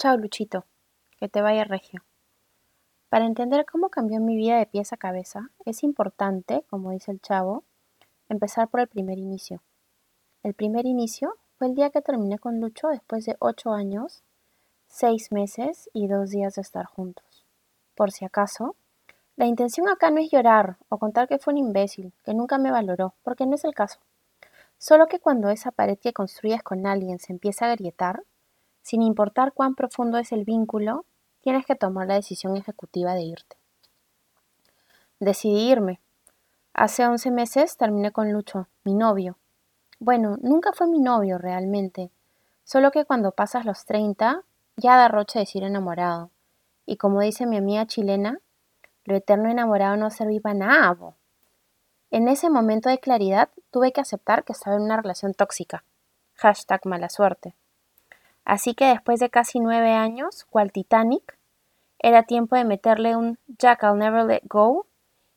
Chao, Luchito. Que te vaya regio. Para entender cómo cambió mi vida de pies a cabeza, es importante, como dice el chavo, empezar por el primer inicio. El primer inicio fue el día que terminé con Lucho después de ocho años, seis meses y dos días de estar juntos. Por si acaso, la intención acá no es llorar o contar que fue un imbécil, que nunca me valoró, porque no es el caso. Solo que cuando esa pared que construyes con alguien se empieza a agrietar, sin importar cuán profundo es el vínculo, tienes que tomar la decisión ejecutiva de irte. Decidí irme. Hace 11 meses terminé con Lucho, mi novio. Bueno, nunca fue mi novio realmente, solo que cuando pasas los 30 ya da roche decir enamorado. Y como dice mi amiga chilena, lo eterno enamorado no servía nada. En ese momento de claridad tuve que aceptar que estaba en una relación tóxica. Hashtag mala suerte. Así que después de casi nueve años, cual Titanic, era tiempo de meterle un Jack I'll never let go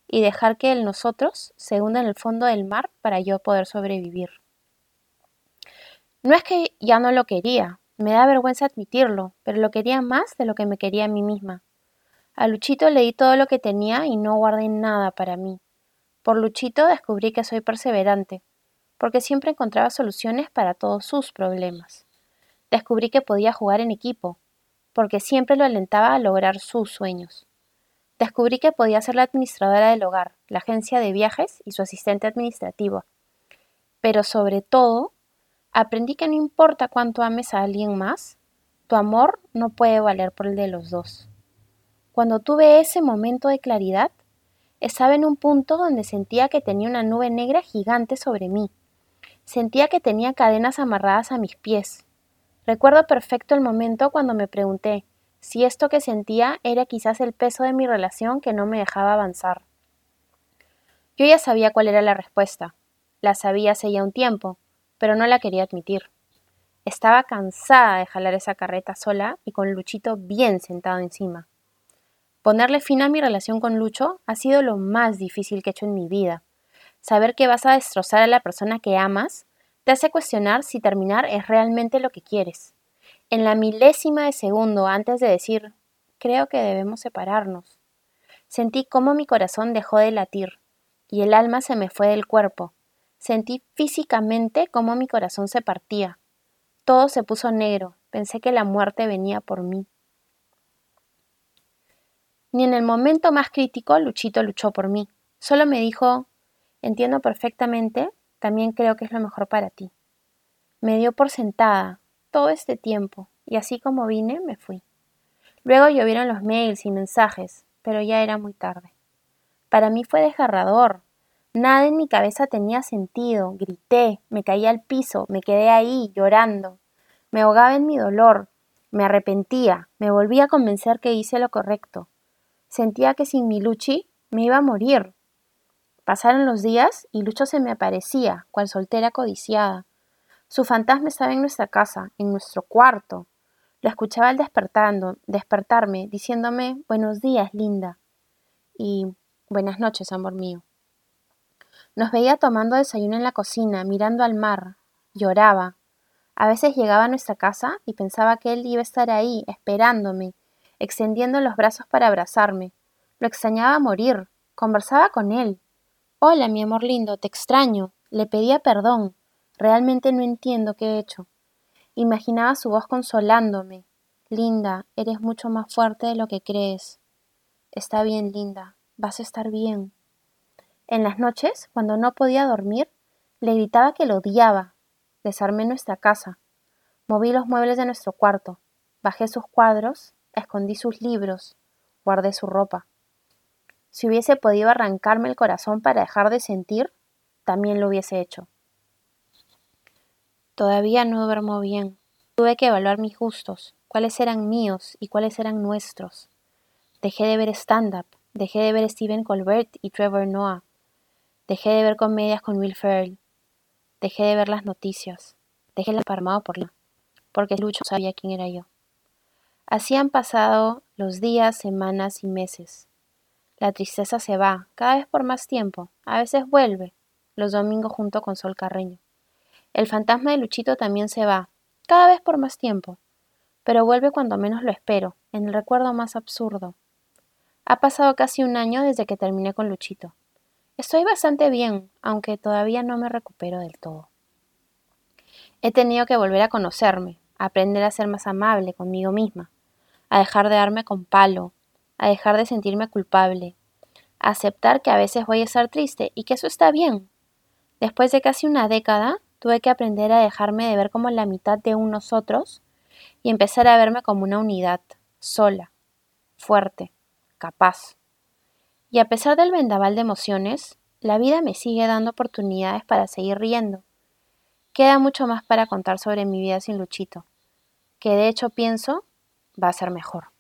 y dejar que el nosotros se hunda en el fondo del mar para yo poder sobrevivir. No es que ya no lo quería, me da vergüenza admitirlo, pero lo quería más de lo que me quería a mí misma. A Luchito le di todo lo que tenía y no guardé nada para mí. Por Luchito descubrí que soy perseverante, porque siempre encontraba soluciones para todos sus problemas. Descubrí que podía jugar en equipo, porque siempre lo alentaba a lograr sus sueños. Descubrí que podía ser la administradora del hogar, la agencia de viajes y su asistente administrativo. Pero sobre todo, aprendí que no importa cuánto ames a alguien más, tu amor no puede valer por el de los dos. Cuando tuve ese momento de claridad, estaba en un punto donde sentía que tenía una nube negra gigante sobre mí. Sentía que tenía cadenas amarradas a mis pies, Recuerdo perfecto el momento cuando me pregunté si esto que sentía era quizás el peso de mi relación que no me dejaba avanzar. Yo ya sabía cuál era la respuesta. La sabía hace ya un tiempo, pero no la quería admitir. Estaba cansada de jalar esa carreta sola y con Luchito bien sentado encima. Ponerle fin a mi relación con Lucho ha sido lo más difícil que he hecho en mi vida. Saber que vas a destrozar a la persona que amas te hace cuestionar si terminar es realmente lo que quieres. En la milésima de segundo antes de decir, creo que debemos separarnos, sentí cómo mi corazón dejó de latir y el alma se me fue del cuerpo. Sentí físicamente cómo mi corazón se partía. Todo se puso negro, pensé que la muerte venía por mí. Ni en el momento más crítico Luchito luchó por mí. Solo me dijo, entiendo perfectamente también creo que es lo mejor para ti. Me dio por sentada todo este tiempo y así como vine me fui. Luego llovieron los mails y mensajes, pero ya era muy tarde. Para mí fue desgarrador. Nada en mi cabeza tenía sentido. Grité, me caí al piso, me quedé ahí llorando. Me ahogaba en mi dolor, me arrepentía, me volví a convencer que hice lo correcto. Sentía que sin mi Luchi me iba a morir. Pasaron los días y Lucho se me aparecía, cual soltera codiciada. Su fantasma estaba en nuestra casa, en nuestro cuarto. Lo escuchaba al despertando, despertarme, diciéndome buenos días, linda. Y buenas noches, amor mío. Nos veía tomando desayuno en la cocina, mirando al mar. Lloraba. A veces llegaba a nuestra casa y pensaba que él iba a estar ahí, esperándome, extendiendo los brazos para abrazarme. Lo extrañaba morir. Conversaba con él. Hola, mi amor lindo, te extraño. Le pedía perdón. Realmente no entiendo qué he hecho. Imaginaba su voz consolándome. Linda, eres mucho más fuerte de lo que crees. Está bien, Linda, vas a estar bien. En las noches, cuando no podía dormir, le gritaba que lo odiaba. Desarmé nuestra casa. Moví los muebles de nuestro cuarto. Bajé sus cuadros, escondí sus libros, guardé su ropa. Si hubiese podido arrancarme el corazón para dejar de sentir, también lo hubiese hecho. Todavía no duermo bien. Tuve que evaluar mis gustos, cuáles eran míos y cuáles eran nuestros. Dejé de ver stand-up, dejé de ver Stephen Colbert y Trevor Noah. Dejé de ver comedias con Will Ferrell. Dejé de ver las noticias. Dejé la parmado por la, porque Lucho sabía quién era yo. Así han pasado los días, semanas y meses. La tristeza se va, cada vez por más tiempo, a veces vuelve, los domingos junto con Sol Carreño. El fantasma de Luchito también se va, cada vez por más tiempo. pero vuelve cuando menos lo espero, en el recuerdo más absurdo. Ha pasado casi un año desde que terminé con Luchito. Estoy bastante bien, aunque todavía no me recupero del todo. He tenido que volver a conocerme, a aprender a ser más amable conmigo misma, a dejar de darme con palo, a dejar de sentirme culpable, a aceptar que a veces voy a estar triste y que eso está bien. Después de casi una década, tuve que aprender a dejarme de ver como la mitad de un nosotros y empezar a verme como una unidad, sola, fuerte, capaz. Y a pesar del vendaval de emociones, la vida me sigue dando oportunidades para seguir riendo. Queda mucho más para contar sobre mi vida sin Luchito, que de hecho pienso va a ser mejor.